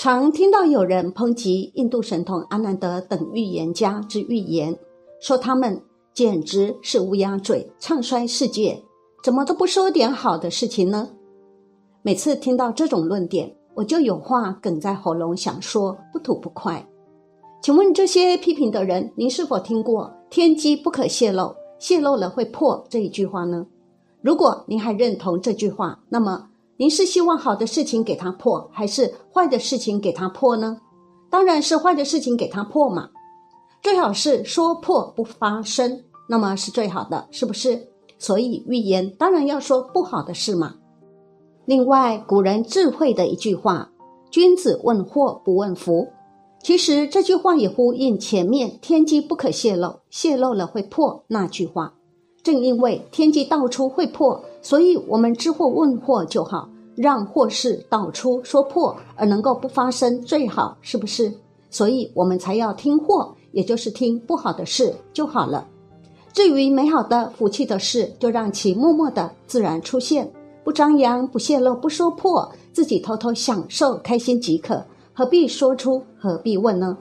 常听到有人抨击印度神童阿南德等预言家之预言，说他们简直是乌鸦嘴，唱衰世界，怎么都不说点好的事情呢？每次听到这种论点，我就有话梗在喉咙，想说不吐不快。请问这些批评的人，您是否听过“天机不可泄露，泄露了会破”这一句话呢？如果您还认同这句话，那么。您是希望好的事情给他破，还是坏的事情给他破呢？当然是坏的事情给他破嘛，最好是说破不发生，那么是最好的，是不是？所以预言当然要说不好的事嘛。另外，古人智慧的一句话：“君子问祸不问福。”其实这句话也呼应前面“天机不可泄露，泄露了会破”那句话。正因为天机道出会破，所以我们知祸问祸就好，让祸事道出说破而能够不发生最好，是不是？所以我们才要听祸，也就是听不好的事就好了。至于美好的福气的事，就让其默默的自然出现，不张扬、不泄露、不说破，自己偷偷享受开心即可，何必说出？何必问呢？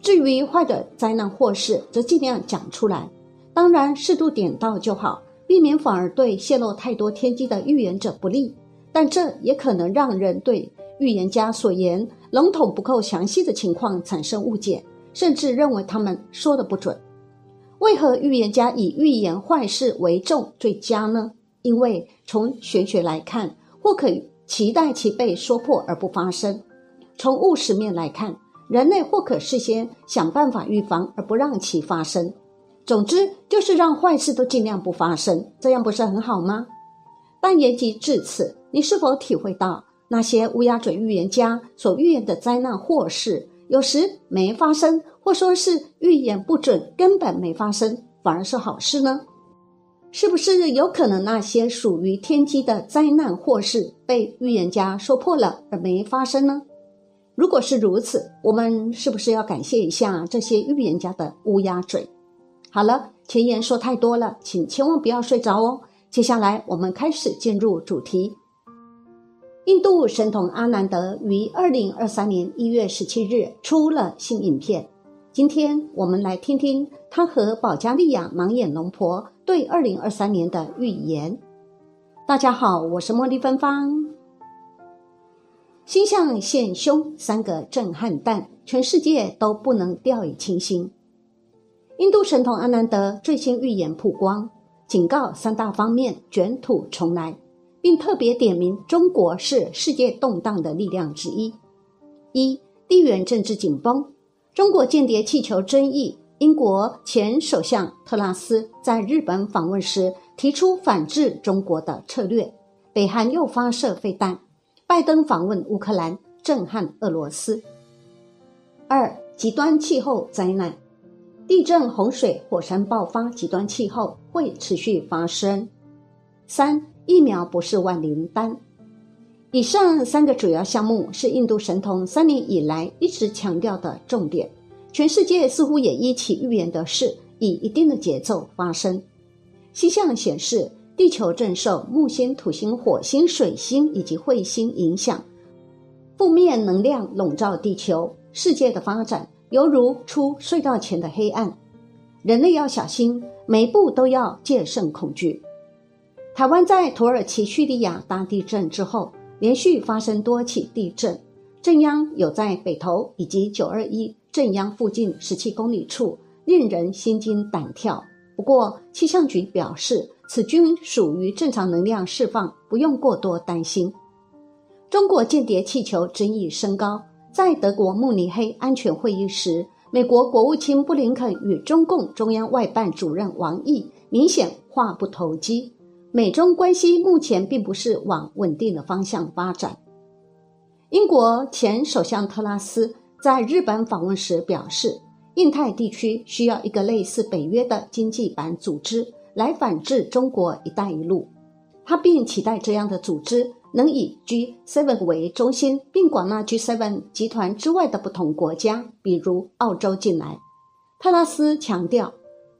至于坏的灾难祸事，则尽量讲出来。当然，适度点到就好，避免反而对泄露太多天机的预言者不利。但这也可能让人对预言家所言笼统不够详细的情况产生误解，甚至认为他们说的不准。为何预言家以预言坏事为重最佳呢？因为从玄学来看，或可期待其被说破而不发生；从务实面来看，人类或可事先想办法预防而不让其发生。总之，就是让坏事都尽量不发生，这样不是很好吗？但言及至此，你是否体会到那些乌鸦嘴预言家所预言的灾难祸事，有时没发生，或说是预言不准，根本没发生，反而是好事呢？是不是有可能那些属于天机的灾难祸事被预言家说破了而没发生呢？如果是如此，我们是不是要感谢一下这些预言家的乌鸦嘴？好了，前言说太多了，请千万不要睡着哦。接下来我们开始进入主题。印度神童阿南德于二零二三年一月十七日出了新影片，今天我们来听听他和保加利亚盲眼龙婆对二零二三年的预言。大家好，我是茉莉芬芳。星象现凶，三个震撼弹，全世界都不能掉以轻心。印度神童阿南德最新预言曝光，警告三大方面卷土重来，并特别点名中国是世界动荡的力量之一。一、地缘政治紧绷，中国间谍气球争议，英国前首相特拉斯在日本访问时提出反制中国的策略，北韩又发射飞弹，拜登访问乌克兰，震撼俄罗斯。二、极端气候灾难。地震、洪水、火山爆发，极端气候会持续发生。三、疫苗不是万灵丹。以上三个主要项目是印度神童三年以来一直强调的重点。全世界似乎也一起预言的是以一定的节奏发生。星象显示，地球正受木星、土星、火星、水星以及彗星影响，负面能量笼罩地球，世界的发展。犹如出隧道前的黑暗，人类要小心，每一步都要戒慎恐惧。台湾在土耳其叙利亚大地震之后，连续发生多起地震，震央有在北投以及九二一震央附近十七公里处，令人心惊胆跳。不过气象局表示，此均属于正常能量释放，不用过多担心。中国间谍气球争议升高。在德国慕尼黑安全会议时，美国国务卿布林肯与中共中央外办主任王毅明显话不投机。美中关系目前并不是往稳定的方向发展。英国前首相特拉斯在日本访问时表示，印太地区需要一个类似北约的经济版组织来反制中国“一带一路”，他并期待这样的组织。能以 G7 为中心，并广纳 G7 集团之外的不同国家，比如澳洲进来。特拉斯强调，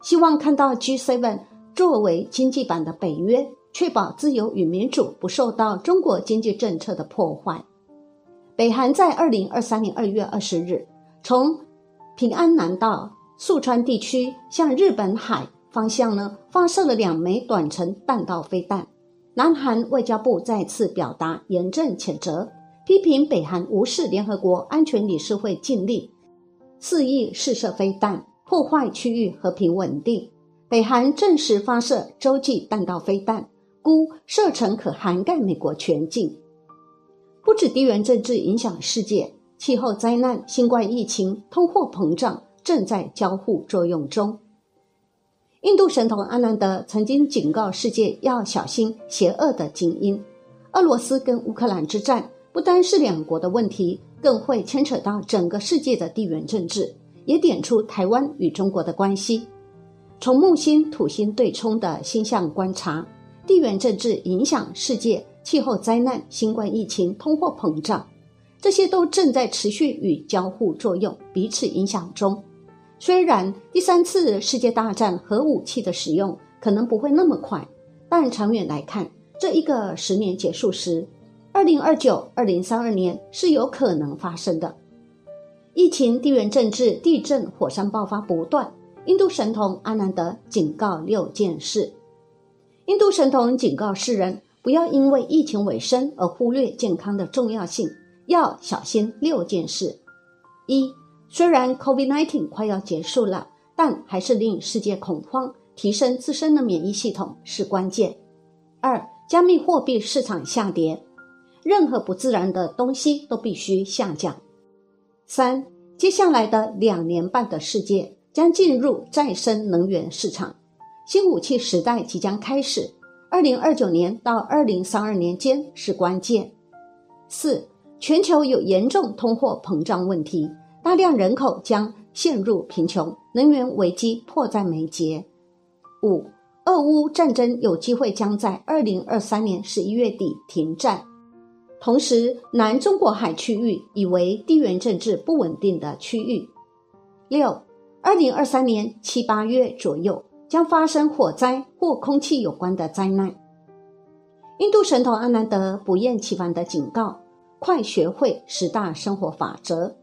希望看到 G7 作为经济版的北约，确保自由与民主不受到中国经济政策的破坏。北韩在二零二三年二月二十日从平安南道宿川地区向日本海方向呢发射了两枚短程弹道飞弹。南韩外交部再次表达严正谴责，批评北韩无视联合国安全理事会禁令，肆意试射飞弹，破坏区域和平稳定。北韩证实发射洲际弹道飞弹，估射程可涵盖美国全境。不止地缘政治影响世界，气候灾难、新冠疫情、通货膨胀正在交互作用中。印度神童阿南德曾经警告世界要小心邪恶的精英。俄罗斯跟乌克兰之战不单是两国的问题，更会牵扯到整个世界的地缘政治，也点出台湾与中国的关系。从木星、土星对冲的星象观察，地缘政治影响世界。气候灾难、新冠疫情、通货膨胀，这些都正在持续与交互作用、彼此影响中。虽然第三次世界大战核武器的使用可能不会那么快，但长远来看，这一个十年结束时，二零二九、二零三二年是有可能发生的。疫情、地缘政治、地震、火山爆发不断，印度神童阿南德警告六件事。印度神童警告世人。不要因为疫情尾声而忽略健康的重要性，要小心六件事。一，虽然 COVID-19 快要结束了，但还是令世界恐慌，提升自身的免疫系统是关键。二，加密货币市场下跌，任何不自然的东西都必须下降。三，接下来的两年半的世界将进入再生能源市场，新武器时代即将开始。二零二九年到二零三二年间是关键。四，全球有严重通货膨胀问题，大量人口将陷入贫穷，能源危机迫在眉睫。五，俄乌战争有机会将在二零二三年十一月底停战。同时，南中国海区域已为地缘政治不稳定的区域。六，二零二三年七八月左右。将发生火灾或空气有关的灾难。印度神童阿南德不厌其烦的警告：快学会十大生活法则。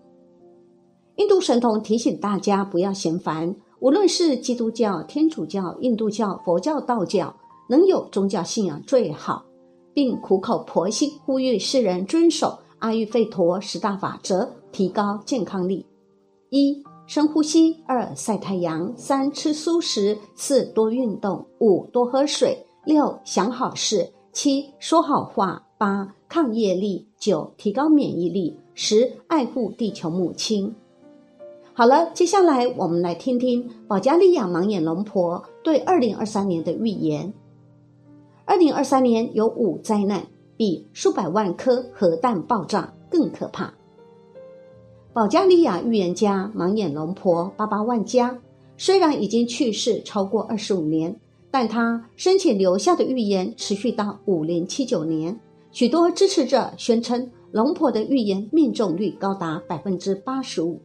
印度神童提醒大家不要嫌烦，无论是基督教、天主教、印度教、佛教、道教，能有宗教信仰最好，并苦口婆心呼吁世人遵守阿育吠陀十大法则，提高健康力。一深呼吸，二晒太阳，三吃素食，四多运动，五多喝水，六想好事，七说好话，八抗业力，九提高免疫力，十爱护地球母亲。好了，接下来我们来听听保加利亚盲眼龙婆对二零二三年的预言。二零二三年有五灾难，比数百万颗核弹爆炸更可怕。保加利亚预言家盲眼龙婆巴巴万加虽然已经去世超过二十五年，但他生前留下的预言持续到五零七九年。许多支持者宣称，龙婆的预言命中率高达百分之八十五。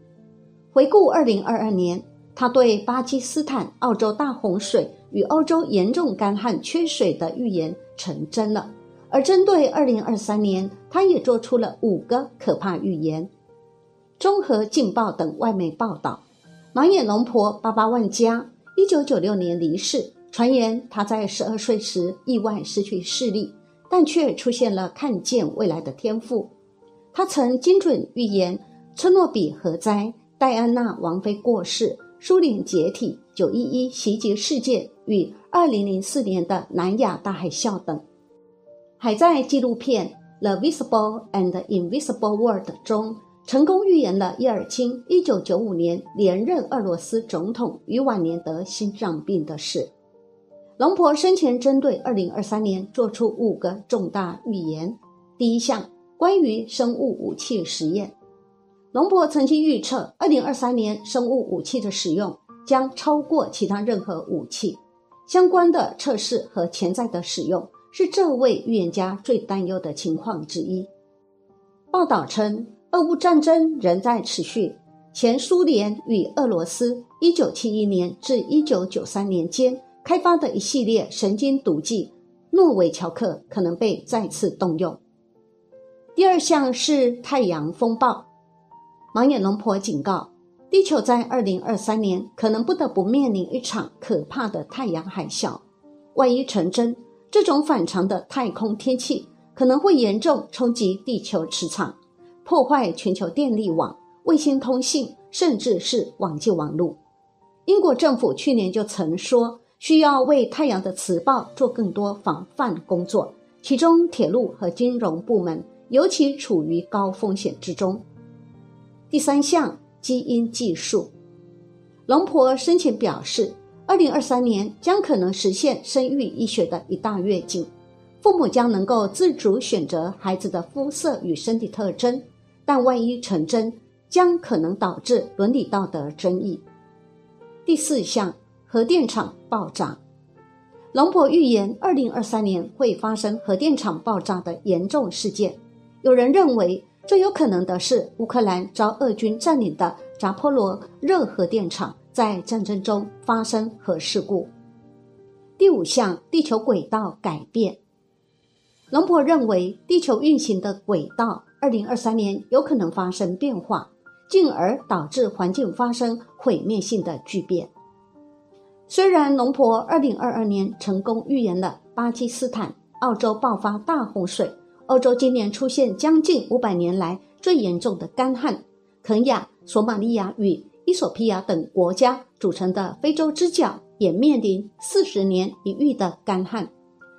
回顾二零二二年，他对巴基斯坦、澳洲大洪水与欧洲严重干旱缺水的预言成真了。而针对二零二三年，他也做出了五个可怕预言。综合劲报等外媒报道，盲眼龙婆巴巴万加一九九六年离世。传言他在十二岁时意外失去视力，但却出现了看见未来的天赋。他曾精准预言车诺比核灾、戴安娜王妃过世、苏联解体、九一一袭击事件与二零零四年的南亚大海啸等。还在纪录片《The Visible and Invisible World》中。成功预言了叶尔钦一九九五年连任俄罗斯总统与晚年得心脏病的事。龙婆生前针对二零二三年做出五个重大预言。第一项，关于生物武器实验。龙婆曾经预测，二零二三年生物武器的使用将超过其他任何武器。相关的测试和潜在的使用是这位预言家最担忧的情况之一。报道称。俄乌战争仍在持续。前苏联与俄罗斯1971年至1993年间开发的一系列神经毒剂诺维乔克可能被再次动用。第二项是太阳风暴。盲眼龙婆警告，地球在二零二三年可能不得不面临一场可怕的太阳海啸。万一成真，这种反常的太空天气可能会严重冲击地球磁场，破坏全球电力网、卫星通信，甚至是网际网络。英国政府去年就曾说，需要为太阳的磁暴做更多防范工作，其中铁路和金融部门尤其处于高风险之中。第三项，基因技术。龙婆生前表示。二零二三年将可能实现生育医学的一大跃进，父母将能够自主选择孩子的肤色与身体特征，但万一成真，将可能导致伦理道德争议。第四项，核电厂爆炸。龙婆预言，二零二三年会发生核电厂爆炸的严重事件。有人认为，最有可能的是乌克兰遭俄军占领的扎波罗热核电厂。在战争中发生核事故。第五项，地球轨道改变。龙婆认为，地球运行的轨道，二零二三年有可能发生变化，进而导致环境发生毁灭性的巨变。虽然龙婆二零二二年成功预言了巴基斯坦、澳洲爆发大洪水，欧洲今年出现将近五百年来最严重的干旱，肯亚、索马利亚与。伊索比亚等国家组成的非洲之角也面临四十年一遇的干旱，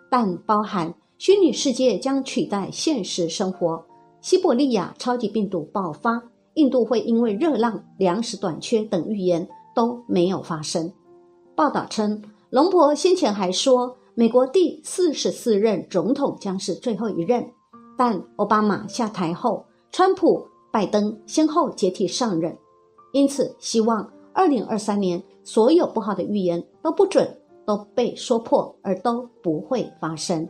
但包含虚拟世界将取代现实生活，西伯利亚超级病毒爆发，印度会因为热浪、粮食短缺等预言都没有发生。报道称，龙婆先前还说，美国第四十四任总统将是最后一任，但奥巴马下台后，川普、拜登先后接替上任。因此，希望二零二三年所有不好的预言都不准，都被说破，而都不会发生。